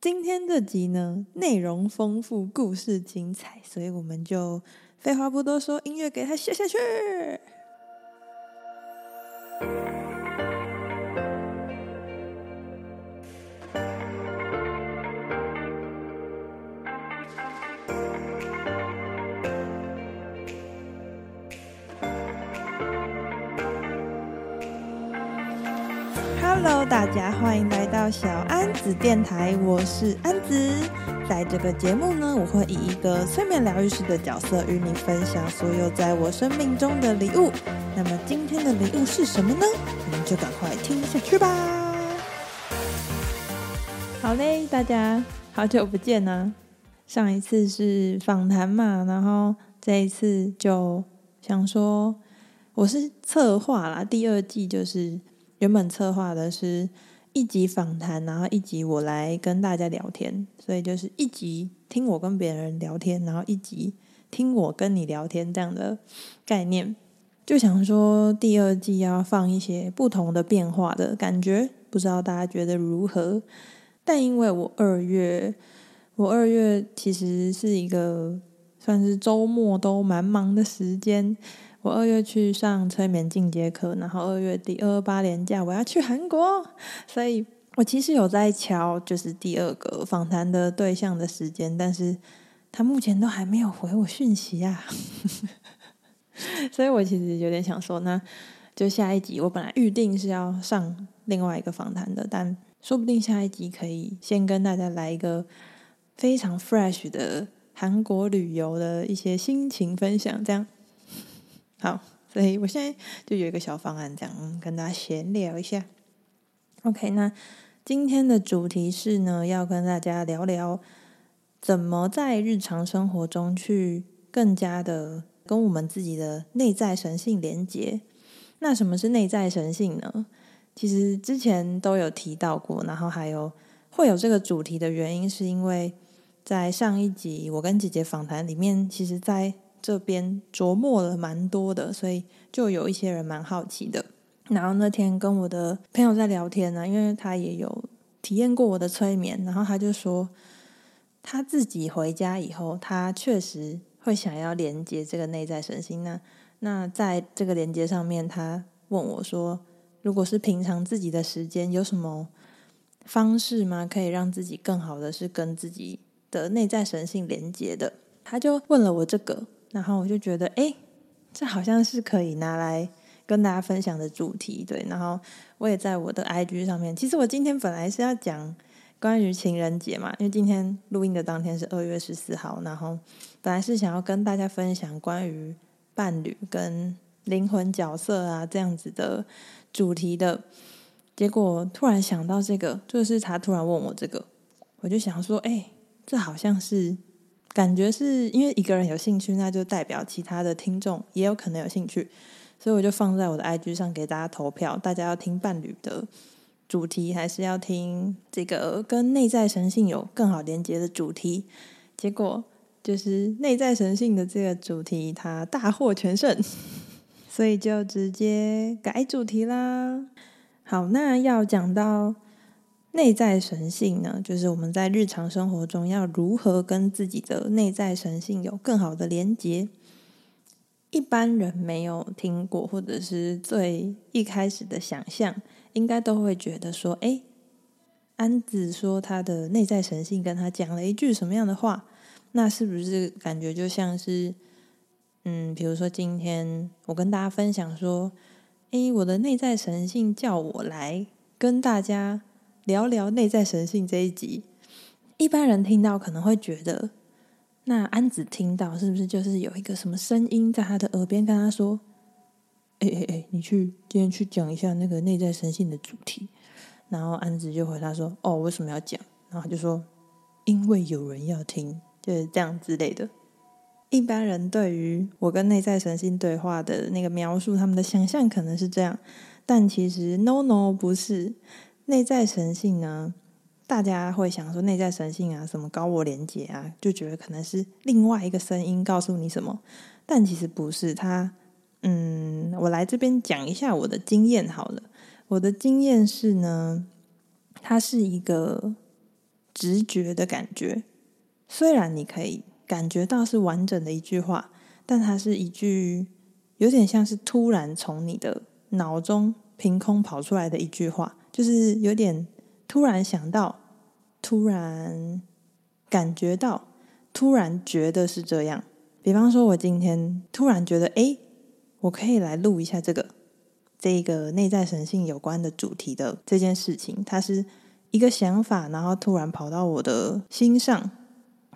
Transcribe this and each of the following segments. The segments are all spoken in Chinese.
今天这集呢，内容丰富，故事精彩，所以我们就废话不多说，音乐给它下下去。Hello，大家欢迎来小安子电台，我是安子。在这个节目呢，我会以一个催眠疗愈师的角色与你分享所有在我生命中的礼物。那么今天的礼物是什么呢？我们就赶快听下去吧。好嘞，大家好久不见呢。上一次是访谈嘛，然后这一次就想说，我是策划啦，第二季就是。原本策划的是一集访谈，然后一集我来跟大家聊天，所以就是一集听我跟别人聊天，然后一集听我跟你聊天这样的概念。就想说第二季要放一些不同的变化的感觉，不知道大家觉得如何？但因为我二月，我二月其实是一个算是周末都蛮忙的时间。我二月去上催眠进阶课，然后二月底二二八连假我要去韩国，所以我其实有在敲，就是第二个访谈的对象的时间，但是他目前都还没有回我讯息啊，所以我其实有点想说，那就下一集我本来预定是要上另外一个访谈的，但说不定下一集可以先跟大家来一个非常 fresh 的韩国旅游的一些心情分享，这样。好，所以我现在就有一个小方案，这样跟大家闲聊一下。OK，那今天的主题是呢，要跟大家聊聊怎么在日常生活中去更加的跟我们自己的内在神性连接。那什么是内在神性呢？其实之前都有提到过，然后还有会有这个主题的原因，是因为在上一集我跟姐姐访谈里面，其实，在这边琢磨了蛮多的，所以就有一些人蛮好奇的。然后那天跟我的朋友在聊天呢，因为他也有体验过我的催眠，然后他就说他自己回家以后，他确实会想要连接这个内在神性。那那在这个连接上面，他问我说，如果是平常自己的时间，有什么方式吗？可以让自己更好的是跟自己的内在神性连接的？他就问了我这个。然后我就觉得，哎，这好像是可以拿来跟大家分享的主题，对。然后我也在我的 IG 上面，其实我今天本来是要讲关于情人节嘛，因为今天录音的当天是二月十四号，然后本来是想要跟大家分享关于伴侣跟灵魂角色啊这样子的主题的，结果突然想到这个，就是他突然问我这个，我就想说，哎，这好像是。感觉是因为一个人有兴趣，那就代表其他的听众也有可能有兴趣，所以我就放在我的 IG 上给大家投票，大家要听伴侣的主题，还是要听这个跟内在神性有更好连接的主题？结果就是内在神性的这个主题，它大获全胜，所以就直接改主题啦。好，那要讲到。内在神性呢，就是我们在日常生活中要如何跟自己的内在神性有更好的连接。一般人没有听过，或者是最一开始的想象，应该都会觉得说：“诶，安子说他的内在神性跟他讲了一句什么样的话？那是不是感觉就像是，嗯，比如说今天我跟大家分享说，诶，我的内在神性叫我来跟大家。”聊聊内在神性这一集，一般人听到可能会觉得，那安子听到是不是就是有一个什么声音在他的耳边跟他说：“哎哎哎，你去今天去讲一下那个内在神性的主题。”然后安子就回答说：“哦，为什么要讲？”然后就说：“因为有人要听，就是这样之类的。”一般人对于我跟内在神性对话的那个描述，他们的想象可能是这样，但其实 no no 不是。内在神性呢？大家会想说内在神性啊，什么高我连结啊，就觉得可能是另外一个声音告诉你什么，但其实不是。他，嗯，我来这边讲一下我的经验好了。我的经验是呢，它是一个直觉的感觉。虽然你可以感觉到是完整的一句话，但它是一句有点像是突然从你的脑中凭空跑出来的一句话，就是有点突然想到，突然感觉到，突然觉得是这样。比方说，我今天突然觉得，哎，我可以来录一下这个这个内在神性有关的主题的这件事情。它是一个想法，然后突然跑到我的心上。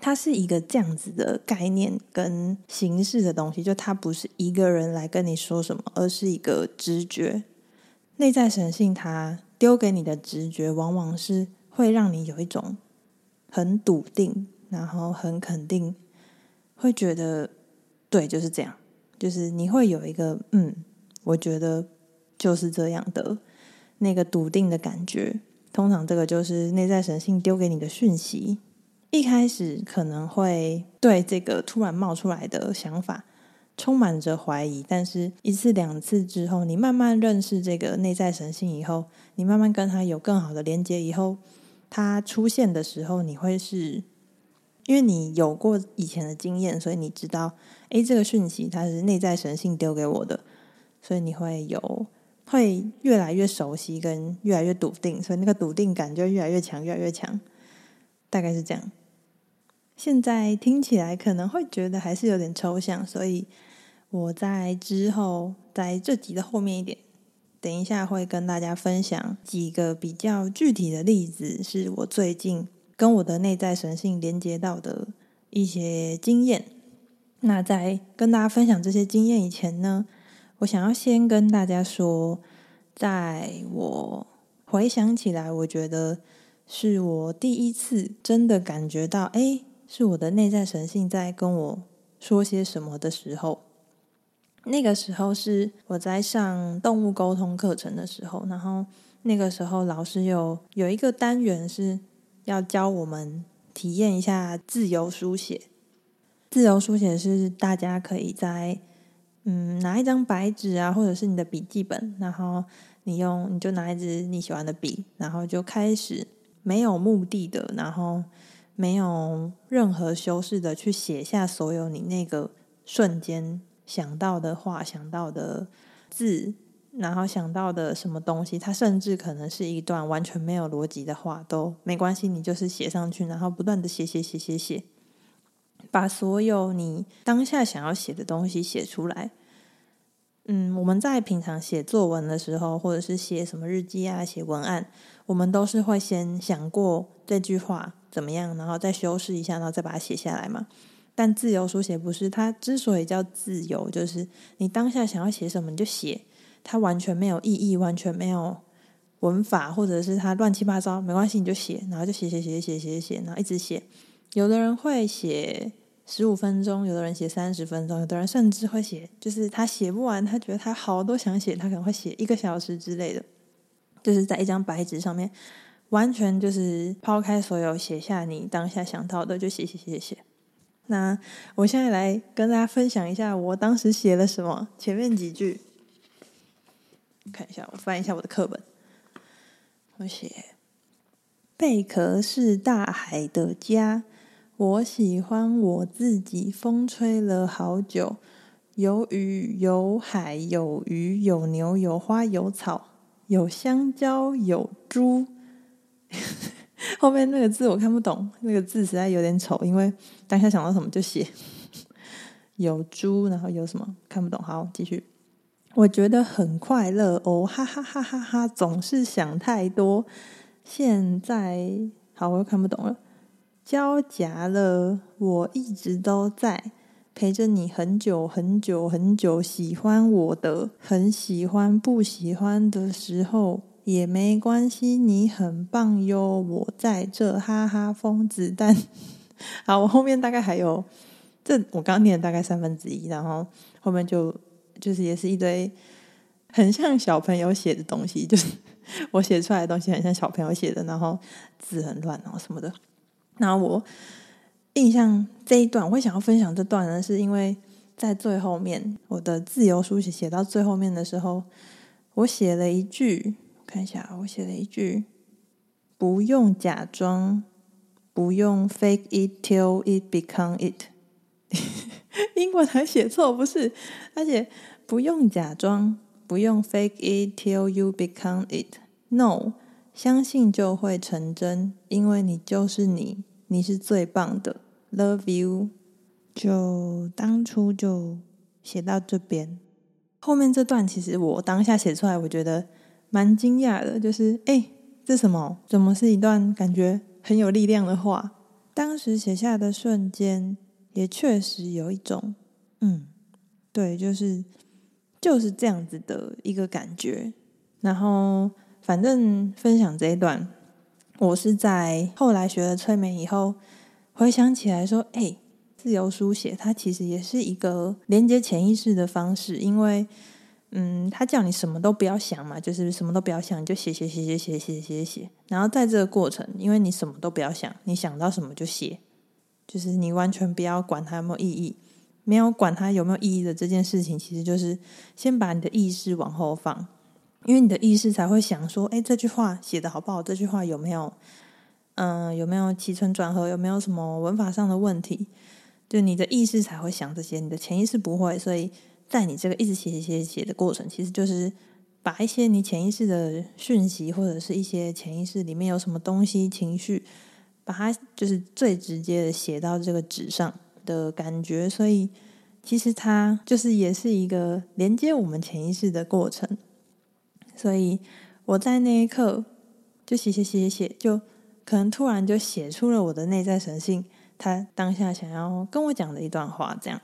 它是一个这样子的概念跟形式的东西，就它不是一个人来跟你说什么，而是一个直觉。内在神性它丢给你的直觉，往往是会让你有一种很笃定，然后很肯定。会觉得对，就是这样，就是你会有一个嗯，我觉得就是这样的那个笃定的感觉。通常这个就是内在神性丢给你的讯息。一开始可能会对这个突然冒出来的想法充满着怀疑，但是一次两次之后，你慢慢认识这个内在神性以后，你慢慢跟他有更好的连接以后，他出现的时候，你会是。因为你有过以前的经验，所以你知道，诶，这个讯息它是内在神性丢给我的，所以你会有会越来越熟悉，跟越来越笃定，所以那个笃定感就越来越强，越来越强，大概是这样。现在听起来可能会觉得还是有点抽象，所以我在之后在这集的后面一点，等一下会跟大家分享几个比较具体的例子，是我最近。跟我的内在神性连接到的一些经验。那在跟大家分享这些经验以前呢，我想要先跟大家说，在我回想起来，我觉得是我第一次真的感觉到，哎，是我的内在神性在跟我说些什么的时候。那个时候是我在上动物沟通课程的时候，然后那个时候老师有有一个单元是。要教我们体验一下自由书写。自由书写是大家可以在嗯拿一张白纸啊，或者是你的笔记本，然后你用你就拿一支你喜欢的笔，然后就开始没有目的的，然后没有任何修饰的去写下所有你那个瞬间想到的话、想到的字。然后想到的什么东西，它甚至可能是一段完全没有逻辑的话都没关系，你就是写上去，然后不断的写写写写写，把所有你当下想要写的东西写出来。嗯，我们在平常写作文的时候，或者是写什么日记啊、写文案，我们都是会先想过这句话怎么样，然后再修饰一下，然后再把它写下来嘛。但自由书写不是，它之所以叫自由，就是你当下想要写什么你就写。它完全没有意义，完全没有文法，或者是它乱七八糟，没关系，你就写，然后就写写写写写写，然后一直写。有的人会写十五分钟，有的人写三十分钟，有的人甚至会写，就是他写不完，他觉得他好多想写，他可能会写一个小时之类的，就是在一张白纸上面，完全就是抛开所有，写下你当下想到的，就写写写写。那我现在来跟大家分享一下我当时写了什么，前面几句。看一下，我翻一下我的课本。我写：贝壳是大海的家，我喜欢我自己。风吹了好久，有雨，有海，有鱼，有牛，有花，有草，有香蕉，有猪。后面那个字我看不懂，那个字实在有点丑，因为当下想到什么就写。有猪，然后有什么看不懂？好，继续。我觉得很快乐哦，哈哈哈哈哈！总是想太多。现在好，我又看不懂了。交夹了，我一直都在陪着你很久很久很久。喜欢我的，很喜欢；不喜欢的时候也没关系。你很棒哟，我在这，哈哈，疯子蛋。好，我后面大概还有这，我刚念大概三分之一，然后后面就。就是也是一堆很像小朋友写的东西，就是我写出来的东西很像小朋友写的，然后字很乱，然后什么的。那我印象这一段，我会想要分享这段呢，是因为在最后面我的自由书写写到最后面的时候，我写了一句，看一下，我写了一句：不用假装，不用 fake it till it become it。英文还写错不是？而且不用假装，不用 fake it till you become it。No，相信就会成真，因为你就是你，你是最棒的。Love you。就当初就写到这边，后面这段其实我当下写出来，我觉得蛮惊讶的，就是哎，这什么？怎么是一段感觉很有力量的话？当时写下的瞬间，也确实有一种，嗯，对，就是就是这样子的一个感觉。然后，反正分享这一段，我是在后来学了催眠以后，回想起来说，哎。自由书写，它其实也是一个连接潜意识的方式，因为，嗯，他叫你什么都不要想嘛，就是什么都不要想，你就写写写写写写写写。然后在这个过程，因为你什么都不要想，你想到什么就写，就是你完全不要管它有没有意义，没有管它有没有意义的这件事情，其实就是先把你的意识往后放，因为你的意识才会想说，哎，这句话写得好不好？这句话有没有，嗯，有没有起承转合？有没有什么文法上的问题？就你的意识才会想这些，你的潜意识不会。所以在你这个一直写写写写的过程，其实就是把一些你潜意识的讯息，或者是一些潜意识里面有什么东西、情绪，把它就是最直接的写到这个纸上的感觉。所以其实它就是也是一个连接我们潜意识的过程。所以我在那一刻就写写写写写，就可能突然就写出了我的内在神性。他当下想要跟我讲的一段话，这样，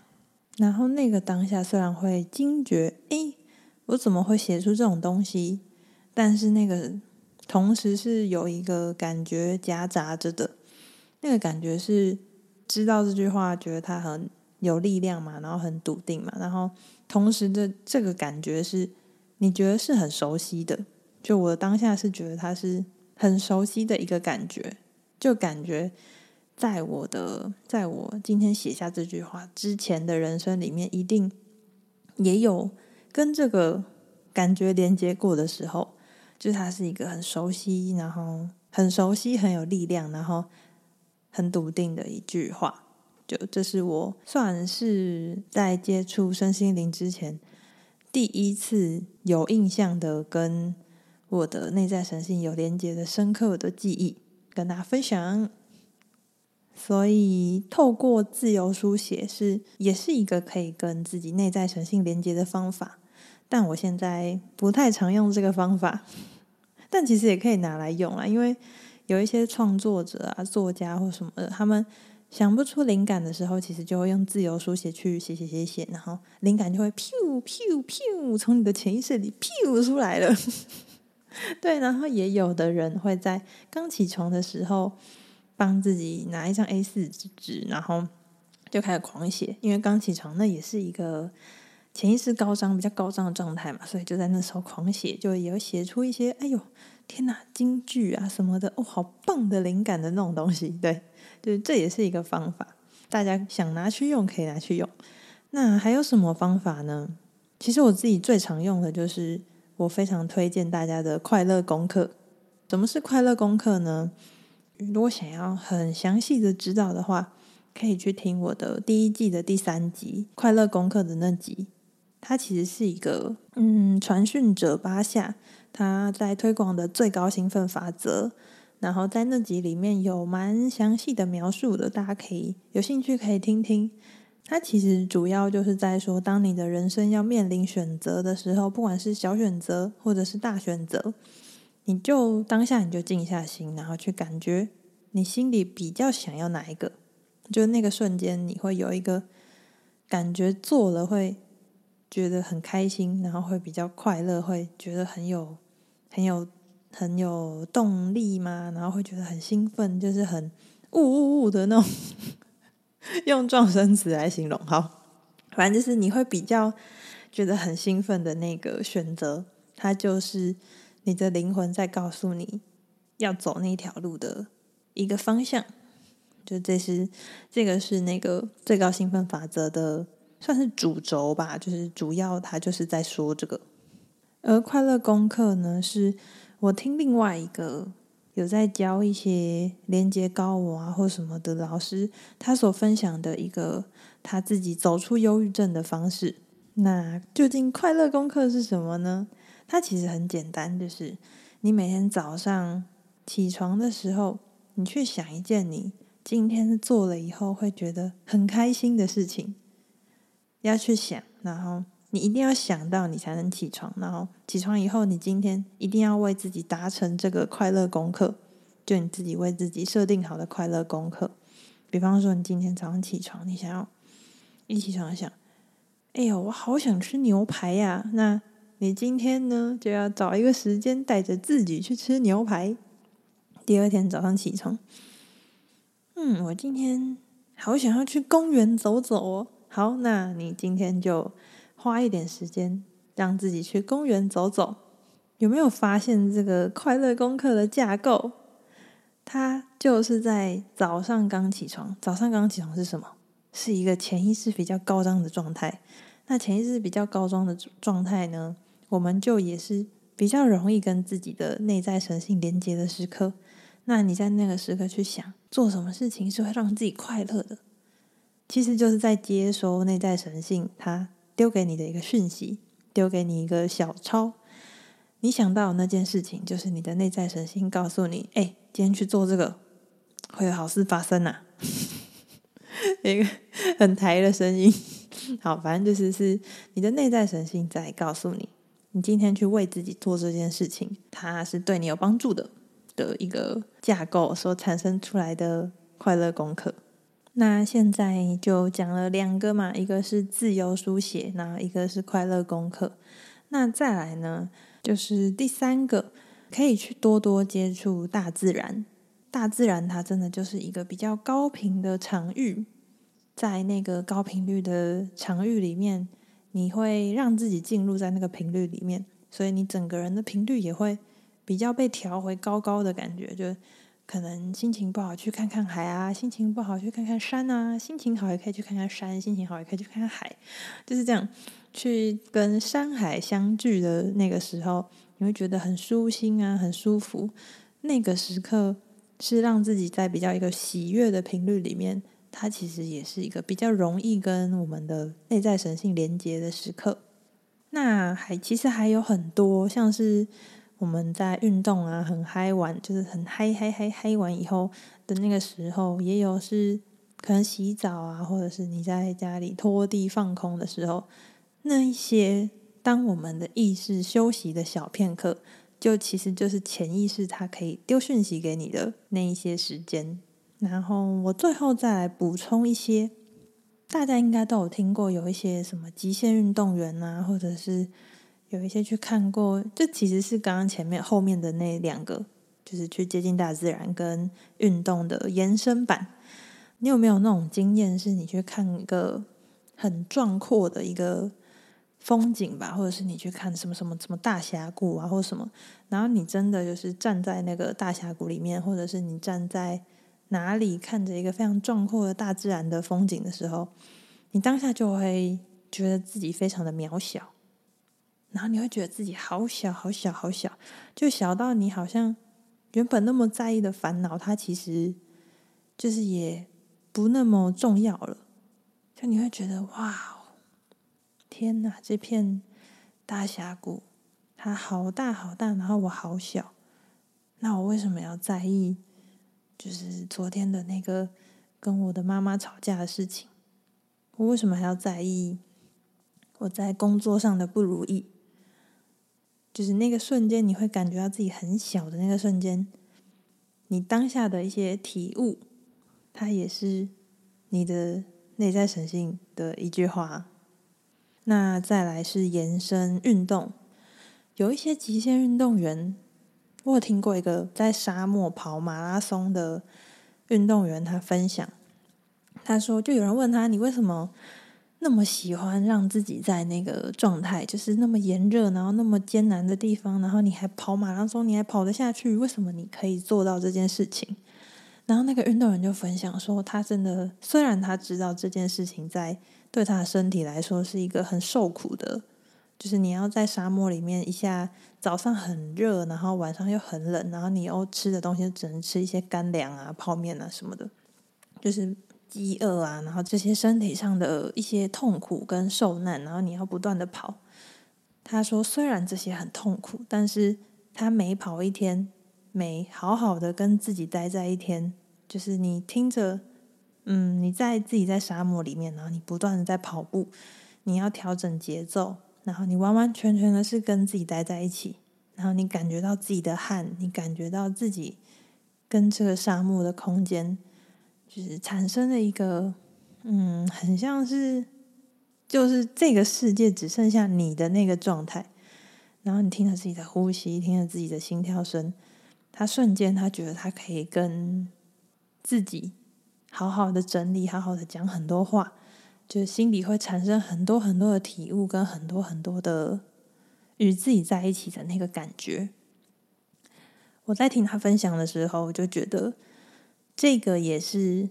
然后那个当下虽然会惊觉，诶，我怎么会写出这种东西？但是那个同时是有一个感觉夹杂着的，那个感觉是知道这句话，觉得它很有力量嘛，然后很笃定嘛，然后同时的这个感觉是你觉得是很熟悉的，就我当下是觉得它是很熟悉的一个感觉，就感觉。在我的，在我今天写下这句话之前的人生里面，一定也有跟这个感觉连接过的时候，就是它是一个很熟悉，然后很熟悉，很有力量，然后很笃定的一句话。就这是我算是在接触身心灵之前第一次有印象的，跟我的内在神性有连接的深刻的记忆，跟大家分享。所以，透过自由书写是也是一个可以跟自己内在神性连接的方法，但我现在不太常用这个方法，但其实也可以拿来用啊。因为有一些创作者啊、作家或什么的，他们想不出灵感的时候，其实就会用自由书写去写写写写，然后灵感就会噗噗噗从你的潜意识里噗出来了。对，然后也有的人会在刚起床的时候。帮自己拿一张 A4 纸，然后就开始狂写。因为刚起床，那也是一个潜意识高涨、比较高涨的状态嘛，所以就在那时候狂写，就也会写出一些“哎呦，天哪，金句啊什么的哦，好棒的灵感的那种东西”。对，就是这也是一个方法，大家想拿去用可以拿去用。那还有什么方法呢？其实我自己最常用的就是我非常推荐大家的快乐功课。什么是快乐功课呢？如果想要很详细的知道的话，可以去听我的第一季的第三集《快乐功课》的那集。它其实是一个嗯，传讯者巴夏他在推广的最高兴奋法则。然后在那集里面有蛮详细的描述的，大家可以有兴趣可以听听。它其实主要就是在说，当你的人生要面临选择的时候，不管是小选择或者是大选择。你就当下你就静下心，然后去感觉你心里比较想要哪一个，就那个瞬间你会有一个感觉，做了会觉得很开心，然后会比较快乐，会觉得很有很有很有动力嘛，然后会觉得很兴奋，就是很呜呜呜的那种，用状声词来形容，好，反正就是你会比较觉得很兴奋的那个选择，它就是。你的灵魂在告诉你要走那条路的一个方向，就这是这个是那个最高兴奋法则的，算是主轴吧，就是主要它就是在说这个。而快乐功课呢，是我听另外一个有在教一些连接高我啊或什么的老师，他所分享的一个他自己走出忧郁症的方式。那究竟快乐功课是什么呢？它其实很简单，就是你每天早上起床的时候，你去想一件你今天做了以后会觉得很开心的事情，要去想，然后你一定要想到，你才能起床。然后起床以后，你今天一定要为自己达成这个快乐功课，就你自己为自己设定好的快乐功课。比方说，你今天早上起床，你想要一起床想，哎呦，我好想吃牛排呀！那你今天呢，就要找一个时间带着自己去吃牛排。第二天早上起床，嗯，我今天好想要去公园走走哦。好，那你今天就花一点时间让自己去公园走走。有没有发现这个快乐功课的架构？它就是在早上刚起床。早上刚起床是什么？是一个潜意识比较高涨的状态。那潜意识比较高涨的状态呢？我们就也是比较容易跟自己的内在神性连接的时刻。那你在那个时刻去想做什么事情是会让自己快乐的，其实就是在接收内在神性它丢给你的一个讯息，丢给你一个小抄。你想到那件事情，就是你的内在神性告诉你：哎，今天去做这个会有好事发生呐、啊。一个很台的声音，好，反正就是是你的内在神性在告诉你。你今天去为自己做这件事情，它是对你有帮助的的一个架构所产生出来的快乐功课。那现在就讲了两个嘛，一个是自由书写，那一个是快乐功课。那再来呢，就是第三个，可以去多多接触大自然。大自然它真的就是一个比较高频的场域，在那个高频率的场域里面。你会让自己进入在那个频率里面，所以你整个人的频率也会比较被调回高高的感觉。就可能心情不好去看看海啊，心情不好去看看山啊，心情好也可以去看看山，心情好也可以去看看海，就是这样去跟山海相聚的那个时候，你会觉得很舒心啊，很舒服。那个时刻是让自己在比较一个喜悦的频率里面。它其实也是一个比较容易跟我们的内在神性连接的时刻。那还其实还有很多，像是我们在运动啊，很嗨玩，就是很嗨嗨嗨嗨完以后的那个时候，也有是可能洗澡啊，或者是你在家里拖地放空的时候，那一些当我们的意识休息的小片刻，就其实就是潜意识它可以丢讯息给你的那一些时间。然后我最后再来补充一些，大家应该都有听过，有一些什么极限运动员啊，或者是有一些去看过，这其实是刚刚前面后面的那两个，就是去接近大自然跟运动的延伸版。你有没有那种经验，是你去看一个很壮阔的一个风景吧，或者是你去看什么什么什么大峡谷啊，或什么，然后你真的就是站在那个大峡谷里面，或者是你站在。哪里看着一个非常壮阔的大自然的风景的时候，你当下就会觉得自己非常的渺小，然后你会觉得自己好小好小好小，就小到你好像原本那么在意的烦恼，它其实就是也不那么重要了。就你会觉得哇，天哪，这片大峡谷它好大好大，然后我好小，那我为什么要在意？就是昨天的那个跟我的妈妈吵架的事情，我为什么还要在意我在工作上的不如意？就是那个瞬间，你会感觉到自己很小的那个瞬间，你当下的一些体悟，它也是你的内在神性的一句话。那再来是延伸运动，有一些极限运动员。我有听过一个在沙漠跑马拉松的运动员，他分享，他说，就有人问他，你为什么那么喜欢让自己在那个状态，就是那么炎热，然后那么艰难的地方，然后你还跑马拉松，你还跑得下去，为什么你可以做到这件事情？然后那个运动员就分享说，他真的虽然他知道这件事情在对他的身体来说是一个很受苦的就是你要在沙漠里面，一下早上很热，然后晚上又很冷，然后你又吃的东西只能吃一些干粮啊、泡面啊什么的，就是饥饿啊，然后这些身体上的一些痛苦跟受难，然后你要不断的跑。他说，虽然这些很痛苦，但是他每跑一天，每好好的跟自己待在一天，就是你听着，嗯，你在自己在沙漠里面，然后你不断的在跑步，你要调整节奏。然后你完完全全的是跟自己待在一起，然后你感觉到自己的汗，你感觉到自己跟这个沙漠的空间，就是产生了一个，嗯，很像是，就是这个世界只剩下你的那个状态。然后你听着自己的呼吸，听着自己的心跳声，他瞬间他觉得他可以跟自己好好的整理，好好的讲很多话。就心里会产生很多很多的体悟，跟很多很多的与自己在一起的那个感觉。我在听他分享的时候，我就觉得这个也是，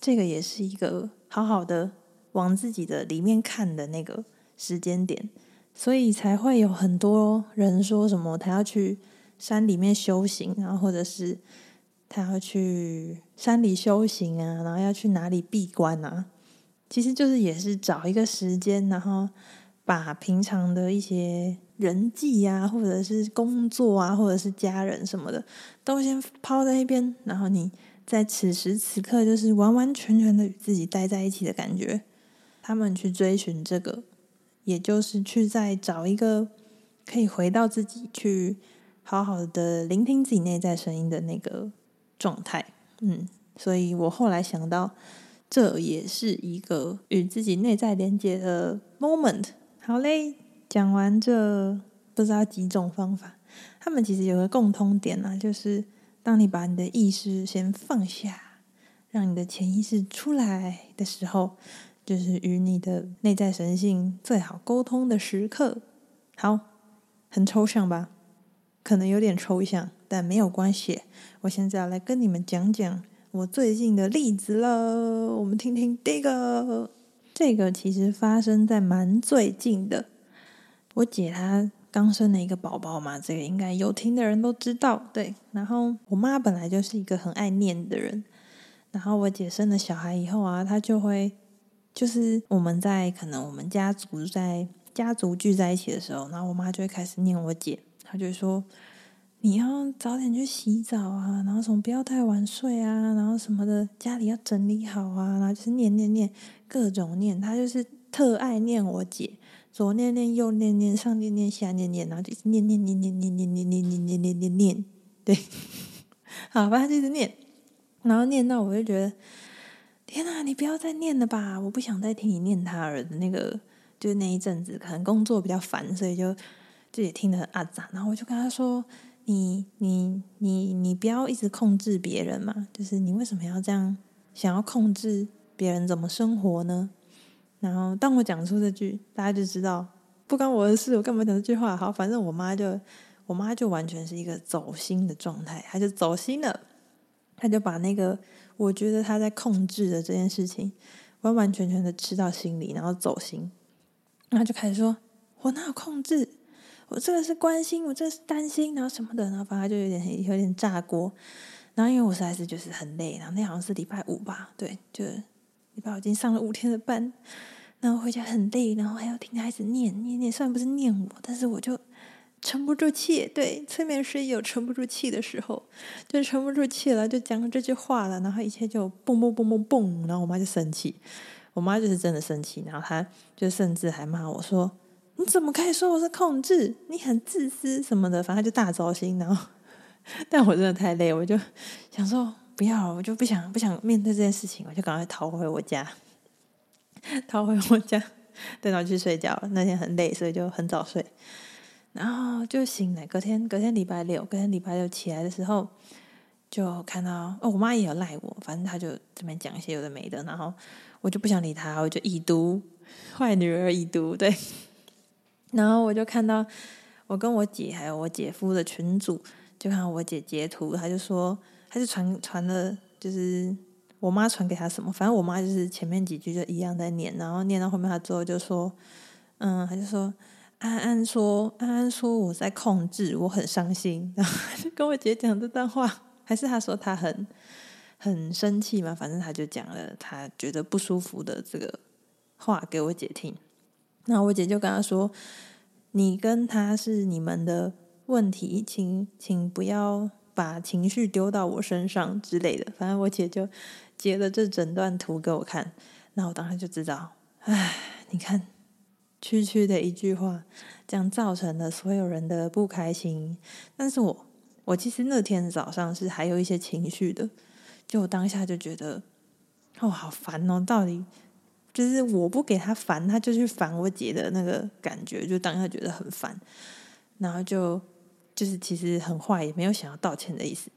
这个也是一个好好的往自己的里面看的那个时间点，所以才会有很多人说什么他要去山里面修行啊，或者是他要去山里修行啊，然后要去哪里闭关啊。其实就是也是找一个时间，然后把平常的一些人际呀、啊，或者是工作啊，或者是家人什么的，都先抛在一边，然后你在此时此刻就是完完全全的与自己待在一起的感觉。他们去追寻这个，也就是去再找一个可以回到自己，去好好的聆听自己内在声音的那个状态。嗯，所以我后来想到。这也是一个与自己内在连接的 moment。好嘞，讲完这不知道几种方法，他们其实有个共通点啊，就是当你把你的意识先放下，让你的潜意识出来的时候，就是与你的内在神性最好沟通的时刻。好，很抽象吧？可能有点抽象，但没有关系。我现在要来跟你们讲讲。我最近的例子了，我们听听这个。这个其实发生在蛮最近的。我姐她刚生了一个宝宝嘛，这个应该有听的人都知道。对，然后我妈本来就是一个很爱念的人，然后我姐生了小孩以后啊，她就会就是我们在可能我们家族在家族聚在一起的时候，然后我妈就会开始念我姐，她就说。你要早点去洗澡啊，然后什么不要太晚睡啊，然后什么的家里要整理好啊，然后就是念念念各种念，他就是特爱念我姐，左念念右念念上念念下念念，然后就念念念念念念念念念念念念念，对，好，吧就是念，然后念到我就觉得天哪，你不要再念了吧，我不想再听你念他儿子那个，就是那一阵子可能工作比较烦，所以就就也听得很阿杂，然后我就跟他说。你你你你不要一直控制别人嘛，就是你为什么要这样想要控制别人怎么生活呢？然后当我讲出这句，大家就知道不关我的事，我干嘛讲这句话？好，反正我妈就我妈就完全是一个走心的状态，她就走心了，她就把那个我觉得她在控制的这件事情完完全全的吃到心里，然后走心，然后就开始说：“我哪有控制？”我这个是关心，我这个是担心，然后什么的，然后反正就有点有点炸锅。然后因为我实在是就是很累，然后那好像是礼拜五吧，对，就礼拜五已经上了五天的班，然后回家很累，然后还要听孩子念念念，虽然不是念我，但是我就沉不住气。对，催眠师也有沉不住气的时候，就沉不住气了，就讲这句话了，然后一切就嘣嘣嘣嘣嘣，然后我妈就生气，我妈就是真的生气，然后她就甚至还骂我说。你怎么可以说我是控制？你很自私什么的，反正就大糟心。然后，但我真的太累，我就想说不要，我就不想不想面对这件事情，我就赶快逃回我家，逃回我家，等到去睡觉。那天很累，所以就很早睡，然后就醒来。隔天隔天礼拜六，隔天礼拜六起来的时候，就看到哦，我妈也有赖我，反正她就这边讲一些有的没的，然后我就不想理她，我就已读，坏女儿已读，对。然后我就看到我跟我姐还有我姐夫的群组，就看到我姐截图，他就说，他就传传了，就是我妈传给他什么，反正我妈就是前面几句就一样在念，然后念到后面他之后就说，嗯，他就说安安说，安安说我在控制，我很伤心，然后就跟我姐讲这段话，还是他说他很很生气嘛？反正他就讲了他觉得不舒服的这个话给我姐听。那我姐就跟他说：“你跟他是你们的问题，请请不要把情绪丢到我身上之类的。”反正我姐就截了这整段图给我看，那我当时就知道，哎，你看。区区的一句话，这样造成了所有人的不开心。但是我，我其实那天早上是还有一些情绪的，就当下就觉得，哦，好烦哦！到底就是我不给他烦，他就去烦我姐的那个感觉，就当下觉得很烦。然后就就是其实很坏，也没有想要道歉的意思。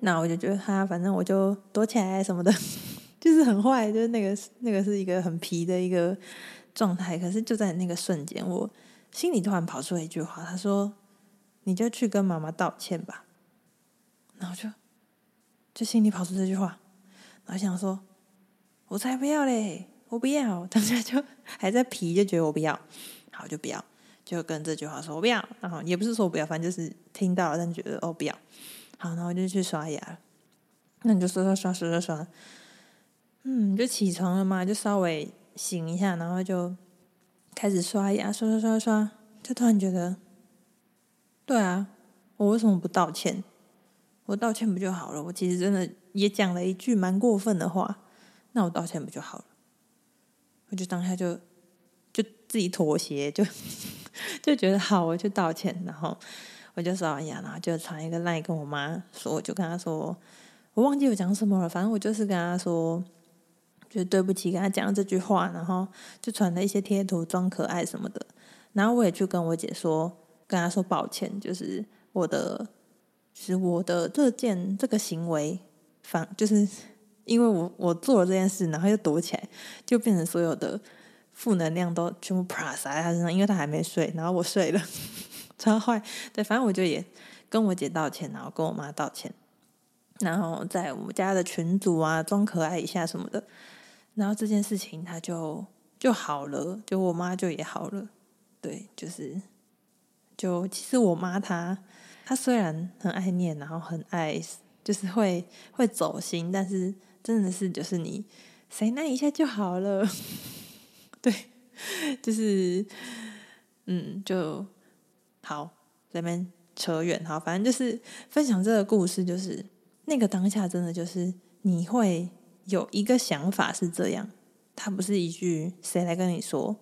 那我就觉得他，反正我就躲起来什么的，就是很坏，就是那个那个是一个很皮的一个。状态，可是就在那个瞬间，我心里突然跑出了一句话，他说：“你就去跟妈妈道歉吧。”然后就就心里跑出这句话，然后想说：“我才不要嘞，我不要。”当时就还在皮，就觉得我不要，好就不要，就跟这句话说：“我不要。”然后也不是说我不要，反正就是听到了，但觉得哦不要。好，然后就去刷牙了。那你就刷刷刷刷刷刷，嗯，就起床了嘛，就稍微。醒一下，然后就开始刷牙，刷刷刷刷，就突然觉得，对啊，我为什么不道歉？我道歉不就好了？我其实真的也讲了一句蛮过分的话，那我道歉不就好了？我就当下就就自己妥协，就 就觉得好，我去道歉。然后我就刷完牙，然后就传一个赖跟我妈说，我就跟她说，我忘记我讲什么了，反正我就是跟她说。就对不起，跟他讲这句话，然后就传了一些贴图装可爱什么的，然后我也去跟我姐说，跟她说抱歉，就是我的，是我的这件这个行为反，就是因为我我做了这件事，然后又躲起来，就变成所有的负能量都全部啪洒在他身上，因为他还没睡，然后我睡了，超坏。对，反正我就也跟我姐道歉，然后跟我妈道歉，然后在我们家的群组啊装可爱一下什么的。然后这件事情他就就好了，就我妈就也好了，对，就是就其实我妈她她虽然很爱念，然后很爱就是会会走心，但是真的是就是你谁那一下就好了，对，就是嗯就好，咱们扯远好，反正就是分享这个故事，就是那个当下真的就是你会。有一个想法是这样，他不是一句谁来跟你说，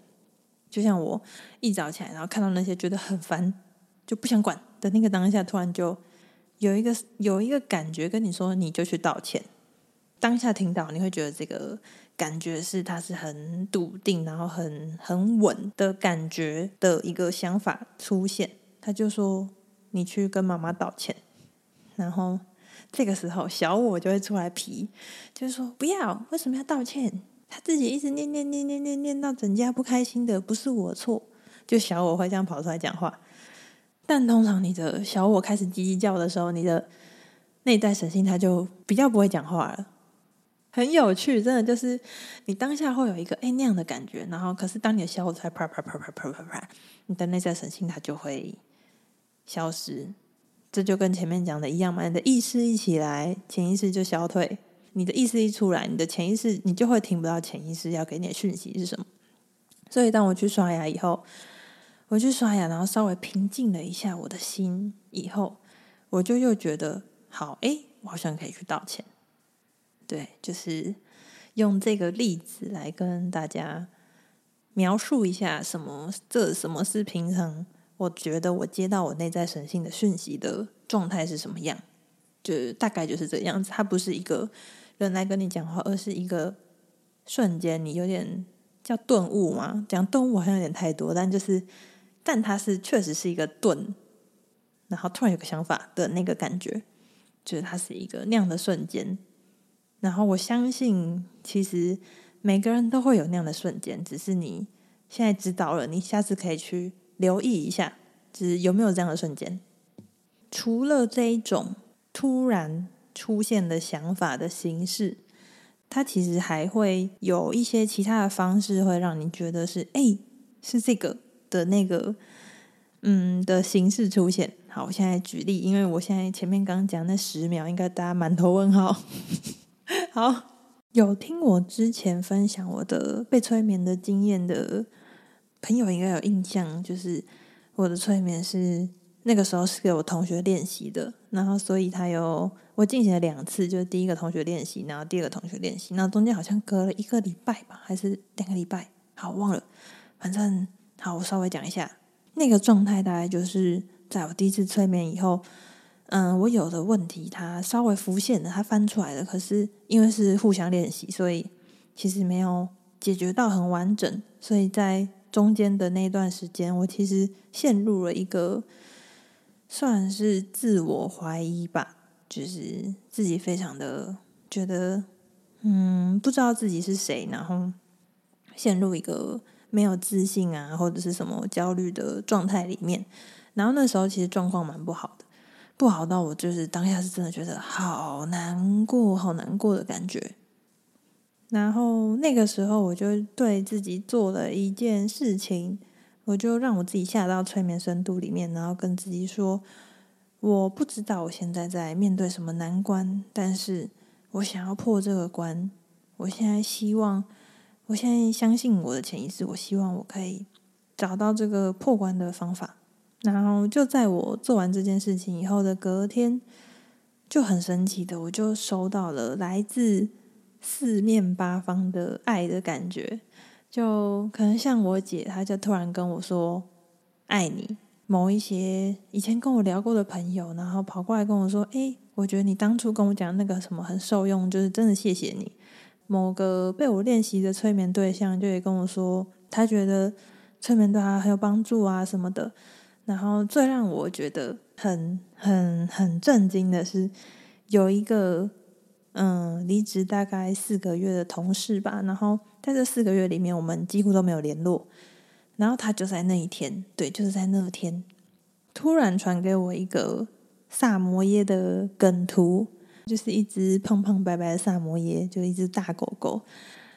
就像我一早起来，然后看到那些觉得很烦，就不想管的那个当下，突然就有一个有一个感觉跟你说，你就去道歉。当下听到，你会觉得这个感觉是它是很笃定，然后很很稳的感觉的一个想法出现。他就说，你去跟妈妈道歉，然后。这个时候，小我就会出来皮，就是说不要，为什么要道歉？他自己一直念念念念念念到整家不开心的，不是我错。就小我会这样跑出来讲话，但通常你的小我开始叽叽叫的时候，你的内在神性他就比较不会讲话了。很有趣，真的就是你当下会有一个哎那样的感觉，然后可是当你的小我在啪啪啪啪啪啪啪，你的内在神性它就会消失。这就跟前面讲的一样嘛，你的意识一起来，潜意识就消退；你的意识一出来，你的潜意识你就会听不到潜意识要给你的讯息是什么。所以当我去刷牙以后，我去刷牙，然后稍微平静了一下我的心以后，我就又觉得好，哎，我好像可以去道歉。对，就是用这个例子来跟大家描述一下什么，这什么是平常。我觉得我接到我内在神性的讯息的状态是什么样？就大概就是这样子。它不是一个人来跟你讲话，而是一个瞬间，你有点叫顿悟嘛。讲顿悟好像有点太多，但就是，但它是确实是一个顿，然后突然有个想法的那个感觉，就是它是一个那样的瞬间。然后我相信，其实每个人都会有那样的瞬间，只是你现在知道了，你下次可以去。留意一下，就是有没有这样的瞬间。除了这一种突然出现的想法的形式，它其实还会有一些其他的方式，会让你觉得是哎，是这个的那个嗯的形式出现。好，我现在举例，因为我现在前面刚讲那十秒，应该大家满头问号。好，有听我之前分享我的被催眠的经验的朋友，应该有印象，就是我的催眠是那个时候是给我同学练习的，然后所以他有我进行了两次，就是第一个同学练习，然后第二个同学练习，那中间好像隔了一个礼拜吧，还是两个礼拜，好忘了，反正好，我稍微讲一下那个状态，大概就是在我第一次催眠以后。嗯，我有的问题，它稍微浮现了，它翻出来了。可是因为是互相练习，所以其实没有解决到很完整。所以在中间的那段时间，我其实陷入了一个算是自我怀疑吧，就是自己非常的觉得，嗯，不知道自己是谁，然后陷入一个没有自信啊，或者是什么焦虑的状态里面。然后那时候其实状况蛮不好的。不好到我就是当下是真的觉得好难过、好难过的感觉。然后那个时候，我就对自己做了一件事情，我就让我自己下到催眠深度里面，然后跟自己说：我不知道我现在在面对什么难关，但是我想要破这个关。我现在希望，我现在相信我的潜意识，我希望我可以找到这个破关的方法。然后就在我做完这件事情以后的隔天，就很神奇的，我就收到了来自四面八方的爱的感觉。就可能像我姐，她就突然跟我说“爱你”。某一些以前跟我聊过的朋友，然后跑过来跟我说：“诶，我觉得你当初跟我讲那个什么很受用，就是真的谢谢你。”某个被我练习的催眠对象就也跟我说，他觉得催眠对他很有帮助啊什么的。然后最让我觉得很很很震惊的是，有一个嗯离职大概四个月的同事吧，然后在这四个月里面，我们几乎都没有联络。然后他就在那一天，对，就是在那天，突然传给我一个萨摩耶的梗图，就是一只胖胖白白的萨摩耶，就一只大狗狗。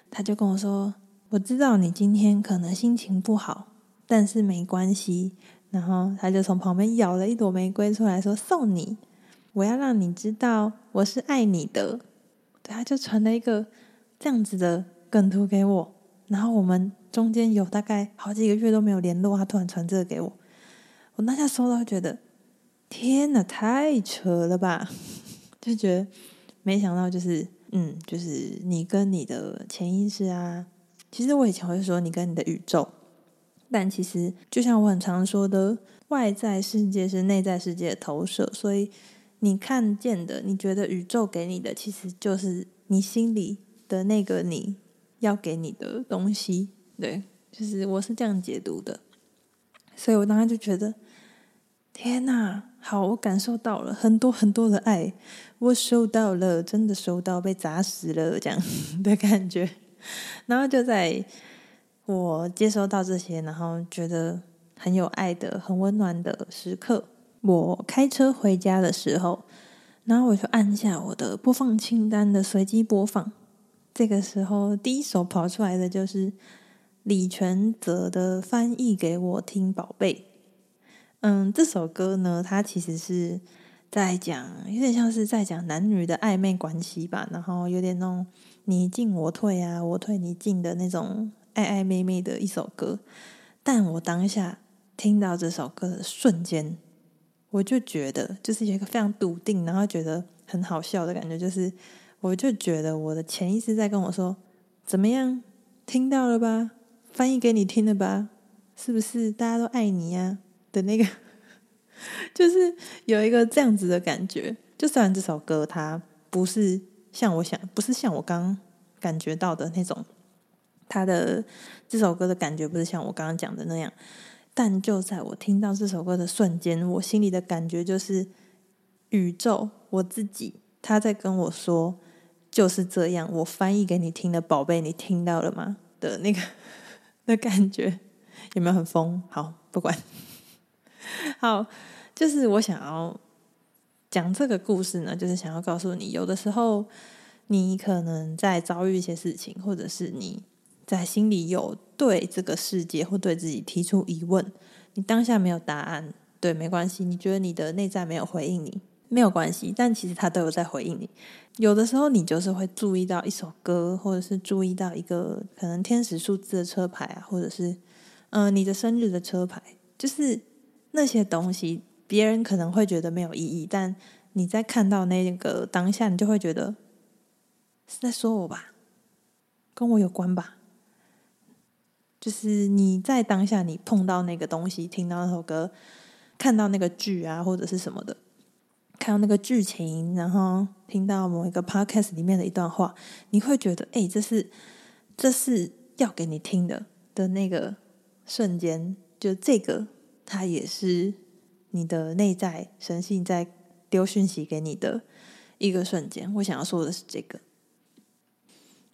他就跟我说：“我知道你今天可能心情不好，但是没关系。”然后他就从旁边咬了一朵玫瑰出来，说：“送你，我要让你知道我是爱你的。”对，他就传了一个这样子的梗图给我。然后我们中间有大概好几个月都没有联络，他突然传这个给我，我当下收到觉得天哪，太扯了吧！就觉得没想到，就是嗯，就是你跟你的潜意识啊，其实我以前会说你跟你的宇宙。但其实，就像我很常说的，外在世界是内在世界的投射，所以你看见的，你觉得宇宙给你的，其实就是你心里的那个你要给你的东西。对，就是我是这样解读的，所以我当时就觉得，天哪，好，我感受到了很多很多的爱，我收到了，真的收到，被砸死了这样 的感觉，然后就在。我接收到这些，然后觉得很有爱的、很温暖的时刻。我开车回家的时候，然后我就按下我的播放清单的随机播放。这个时候，第一首跑出来的就是李权泽的《翻译给我听，宝贝》。嗯，这首歌呢，它其实是在讲，有点像是在讲男女的暧昧关系吧，然后有点那种你进我退啊，我退你进的那种。暧暧昧昧的一首歌，但我当下听到这首歌的瞬间，我就觉得就是有一个非常笃定，然后觉得很好笑的感觉，就是我就觉得我的潜意识在跟我说：“怎么样？听到了吧？翻译给你听了吧？是不是大家都爱你呀？”的那个，就是有一个这样子的感觉。就虽然这首歌它不是像我想，不是像我刚感觉到的那种。他的这首歌的感觉不是像我刚刚讲的那样，但就在我听到这首歌的瞬间，我心里的感觉就是宇宙，我自己他在跟我说就是这样。我翻译给你听的，宝贝，你听到了吗？的那个的感觉有没有很疯？好，不管，好，就是我想要讲这个故事呢，就是想要告诉你，有的时候你可能在遭遇一些事情，或者是你。在心里有对这个世界或对自己提出疑问，你当下没有答案，对，没关系。你觉得你的内在没有回应你，没有关系，但其实他都有在回应你。有的时候你就是会注意到一首歌，或者是注意到一个可能天使数字的车牌啊，或者是嗯、你的生日的车牌，就是那些东西，别人可能会觉得没有意义，但你在看到那个当下，你就会觉得是在说我吧，跟我有关吧。就是你在当下，你碰到那个东西，听到那首歌，看到那个剧啊，或者是什么的。看到那个剧情，然后听到某一个 podcast 里面的一段话，你会觉得，哎，这是这是要给你听的的那个瞬间，就这个，它也是你的内在神性在丢讯息给你的一个瞬间。我想要说的是这个。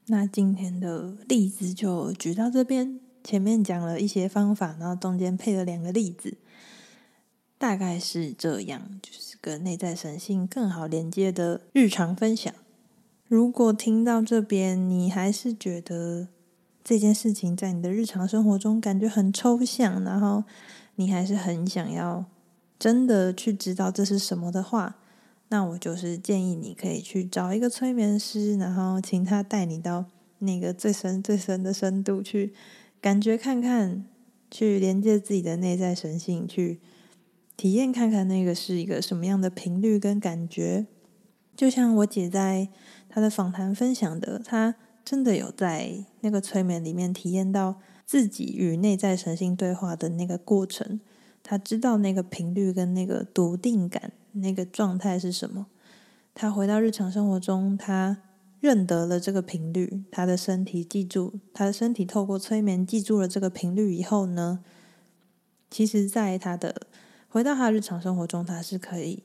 那今天的例子就举到这边，前面讲了一些方法，然后中间配了两个例子。大概是这样，就是跟内在神性更好连接的日常分享。如果听到这边，你还是觉得这件事情在你的日常生活中感觉很抽象，然后你还是很想要真的去知道这是什么的话，那我就是建议你可以去找一个催眠师，然后请他带你到那个最深最深的深度去感觉看看，去连接自己的内在神性去。体验看看那个是一个什么样的频率跟感觉，就像我姐在她的访谈分享的，她真的有在那个催眠里面体验到自己与内在神性对话的那个过程，她知道那个频率跟那个笃定感那个状态是什么。她回到日常生活中，她认得了这个频率，他的身体记住，他的身体透过催眠记住了这个频率以后呢，其实在他的回到他日常生活中，他是可以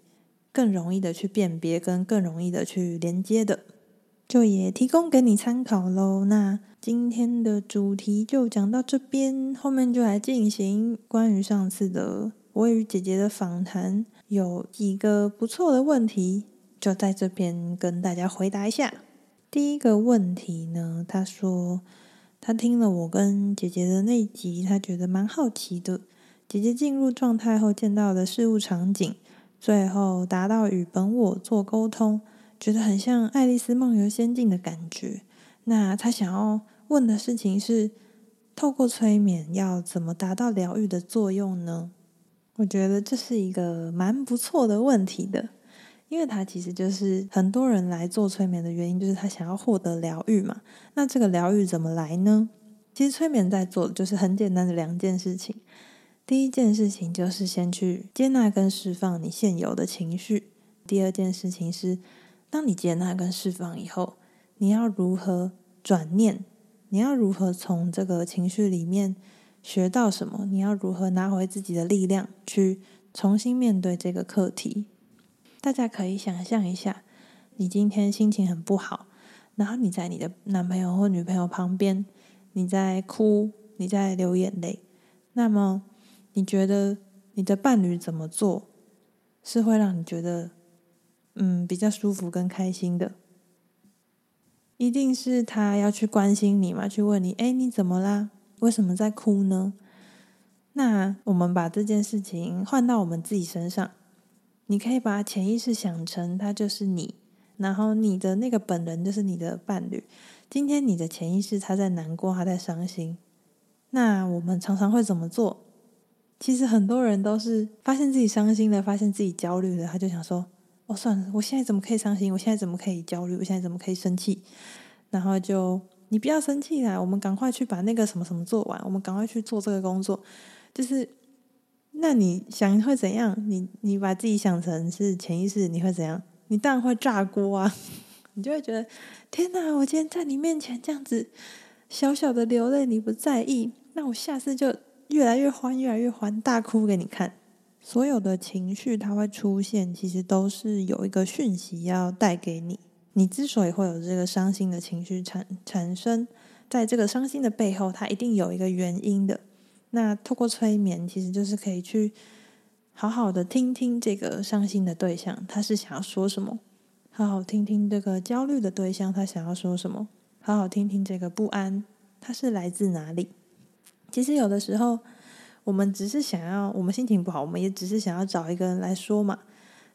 更容易的去辨别，跟更容易的去连接的，就也提供给你参考喽。那今天的主题就讲到这边，后面就来进行关于上次的我与姐姐的访谈，有几个不错的问题，就在这边跟大家回答一下。第一个问题呢，他说他听了我跟姐姐的那集，他觉得蛮好奇的。姐姐进入状态后见到的事物场景，最后达到与本我做沟通，觉得很像《爱丽丝梦游仙境》的感觉。那他想要问的事情是：透过催眠要怎么达到疗愈的作用呢？我觉得这是一个蛮不错的问题的，因为他其实就是很多人来做催眠的原因，就是他想要获得疗愈嘛。那这个疗愈怎么来呢？其实催眠在做的就是很简单的两件事情。第一件事情就是先去接纳跟释放你现有的情绪。第二件事情是，当你接纳跟释放以后，你要如何转念？你要如何从这个情绪里面学到什么？你要如何拿回自己的力量，去重新面对这个课题？大家可以想象一下，你今天心情很不好，然后你在你的男朋友或女朋友旁边，你在哭，你在流眼泪，那么。你觉得你的伴侣怎么做是会让你觉得嗯比较舒服跟开心的？一定是他要去关心你嘛，去问你，哎，你怎么啦？为什么在哭呢？那我们把这件事情换到我们自己身上，你可以把潜意识想成他就是你，然后你的那个本人就是你的伴侣。今天你的潜意识他在难过，他在伤心，那我们常常会怎么做？其实很多人都是发现自己伤心了，发现自己焦虑了，他就想说：“哦，算了，我现在怎么可以伤心？我现在怎么可以焦虑？我现在怎么可以生气？”然后就你不要生气啦，我们赶快去把那个什么什么做完，我们赶快去做这个工作。就是，那你想会怎样？你你把自己想成是潜意识，你会怎样？你当然会炸锅啊！你就会觉得：“天哪，我今天在你面前这样子小小的流泪，你不在意，那我下次就……”越来越欢，越来越欢，大哭给你看。所有的情绪它会出现，其实都是有一个讯息要带给你。你之所以会有这个伤心的情绪产产生，在这个伤心的背后，它一定有一个原因的。那透过催眠，其实就是可以去好好的听听这个伤心的对象，他是想要说什么；好好听听这个焦虑的对象，他想要说什么；好好听听这个不安它是来自哪里？其实有的时候，我们只是想要，我们心情不好，我们也只是想要找一个人来说嘛。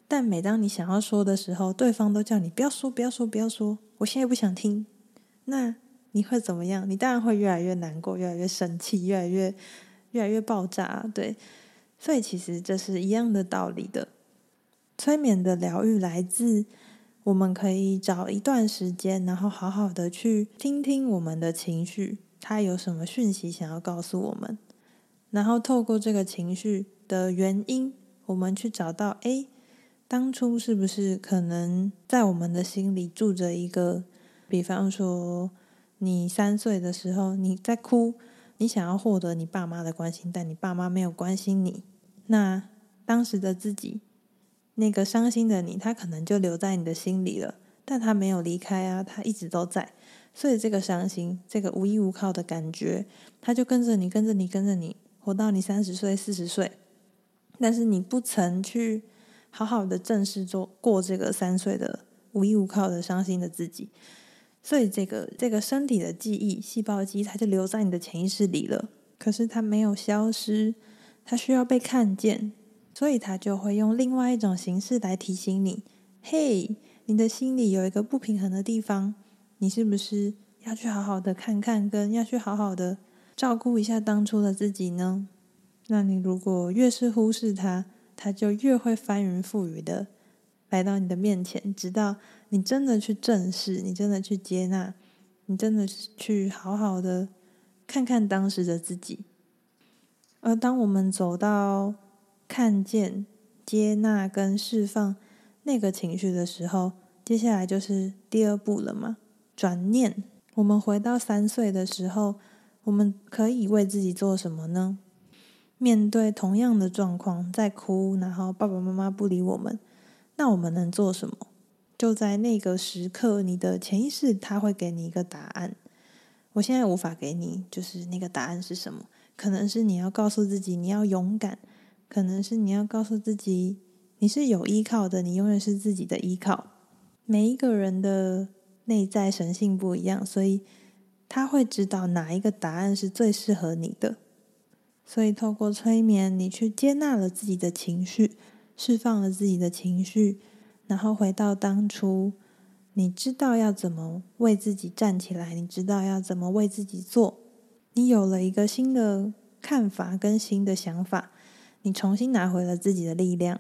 但每当你想要说的时候，对方都叫你不要说，不要说，不要说，我现在不想听。那你会怎么样？你当然会越来越难过，越来越生气，越来越越来越爆炸。对，所以其实这是一样的道理的。催眠的疗愈来自我们可以找一段时间，然后好好的去听听我们的情绪，它有什么讯息想要告诉我们，然后透过这个情绪的原因，我们去找到，诶，当初是不是可能在我们的心里住着一个，比方说。你三岁的时候，你在哭，你想要获得你爸妈的关心，但你爸妈没有关心你。那当时的自己，那个伤心的你，他可能就留在你的心里了，但他没有离开啊，他一直都在。所以这个伤心，这个无依无靠的感觉，他就跟着你，跟着你，跟着你，活到你三十岁、四十岁。但是你不曾去好好的正视做过这个三岁的无依无靠的伤心的自己。所以，这个这个身体的记忆、细胞记忆，它就留在你的潜意识里了。可是它没有消失，它需要被看见，所以它就会用另外一种形式来提醒你：嘿，你的心里有一个不平衡的地方，你是不是要去好好的看看，跟要去好好的照顾一下当初的自己呢？那你如果越是忽视它，它就越会翻云覆雨的。来到你的面前，直到你真的去正视，你真的去接纳，你真的去好好的看看当时的自己。而当我们走到看见、接纳跟释放那个情绪的时候，接下来就是第二步了嘛？转念。我们回到三岁的时候，我们可以为自己做什么呢？面对同样的状况，在哭，然后爸爸妈妈不理我们。那我们能做什么？就在那个时刻，你的潜意识它会给你一个答案。我现在无法给你，就是那个答案是什么？可能是你要告诉自己你要勇敢，可能是你要告诉自己你是有依靠的，你永远是自己的依靠。每一个人的内在神性不一样，所以他会知道哪一个答案是最适合你的。所以透过催眠，你去接纳了自己的情绪。释放了自己的情绪，然后回到当初，你知道要怎么为自己站起来，你知道要怎么为自己做，你有了一个新的看法跟新的想法，你重新拿回了自己的力量。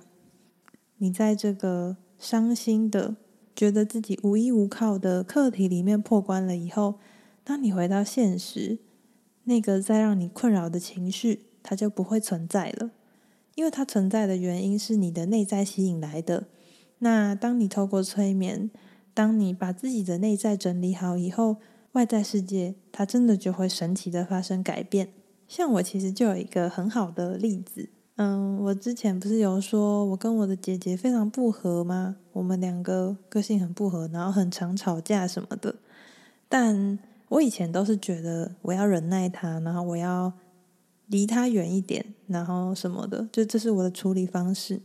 你在这个伤心的、觉得自己无依无靠的课题里面破关了以后，当你回到现实，那个在让你困扰的情绪，它就不会存在了。因为它存在的原因是你的内在吸引来的。那当你透过催眠，当你把自己的内在整理好以后，外在世界它真的就会神奇的发生改变。像我其实就有一个很好的例子，嗯，我之前不是有说我跟我的姐姐非常不合吗？我们两个个性很不合，然后很常吵架什么的。但我以前都是觉得我要忍耐她，然后我要。离她远一点，然后什么的，就这是我的处理方式。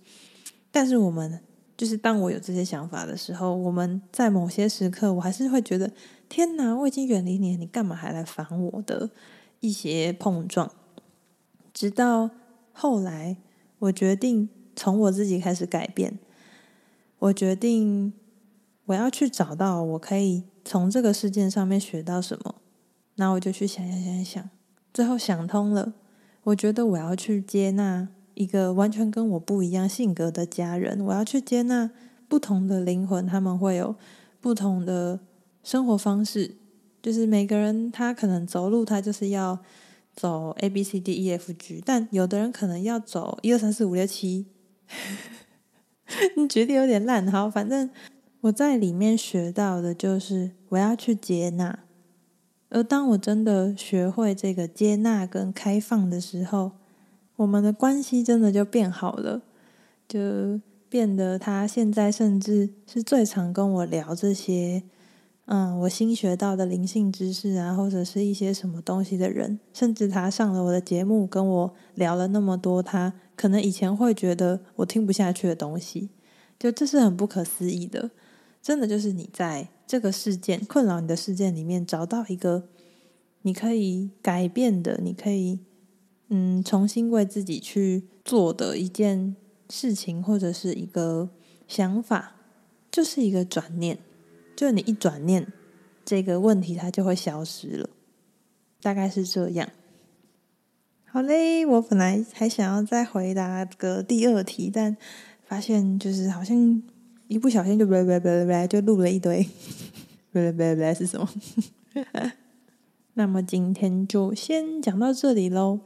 但是我们就是当我有这些想法的时候，我们在某些时刻，我还是会觉得天哪，我已经远离你，你干嘛还来烦我的一些碰撞？直到后来，我决定从我自己开始改变。我决定我要去找到我可以从这个事件上面学到什么。那我就去想想想想，最后想通了。我觉得我要去接纳一个完全跟我不一样性格的家人，我要去接纳不同的灵魂，他们会有不同的生活方式。就是每个人他可能走路，他就是要走 A B C D E F G，但有的人可能要走一二三四五六七。你觉得有点烂，好，反正我在里面学到的就是我要去接纳。而当我真的学会这个接纳跟开放的时候，我们的关系真的就变好了，就变得他现在甚至是最常跟我聊这些，嗯，我新学到的灵性知识啊，或者是一些什么东西的人，甚至他上了我的节目跟我聊了那么多，他可能以前会觉得我听不下去的东西，就这是很不可思议的，真的就是你在。这个事件困扰你的事件里面，找到一个你可以改变的，你可以嗯重新为自己去做的一件事情，或者是一个想法，就是一个转念，就你一转念，这个问题它就会消失了，大概是这样。好嘞，我本来还想要再回答个第二题，但发现就是好像一不小心就就录了一堆，是什么？那么今天就先讲到这里喽。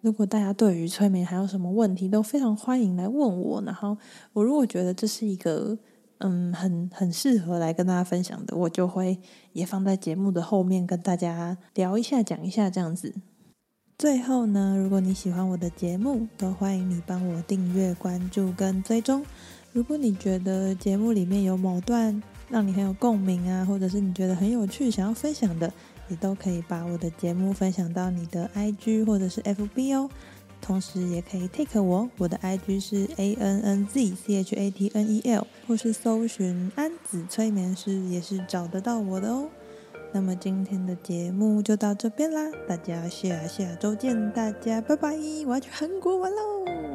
如果大家对于催眠还有什么问题，都非常欢迎来问我。然后我如果觉得这是一个嗯很很适合来跟大家分享的，我就会也放在节目的后面跟大家聊一下、讲一下这样子。最后呢，如果你喜欢我的节目，都欢迎你帮我订阅、关注跟追踪。如果你觉得节目里面有某段让你很有共鸣啊，或者是你觉得很有趣，想要分享的，也都可以把我的节目分享到你的 IG 或者是 FB 哦。同时也可以 take 我，我的 IG 是 A N N Z C H A T N E L，或是搜寻安子催眠师，也是找得到我的哦。那么今天的节目就到这边啦，大家下下周见，大家拜拜，我要去韩国玩喽。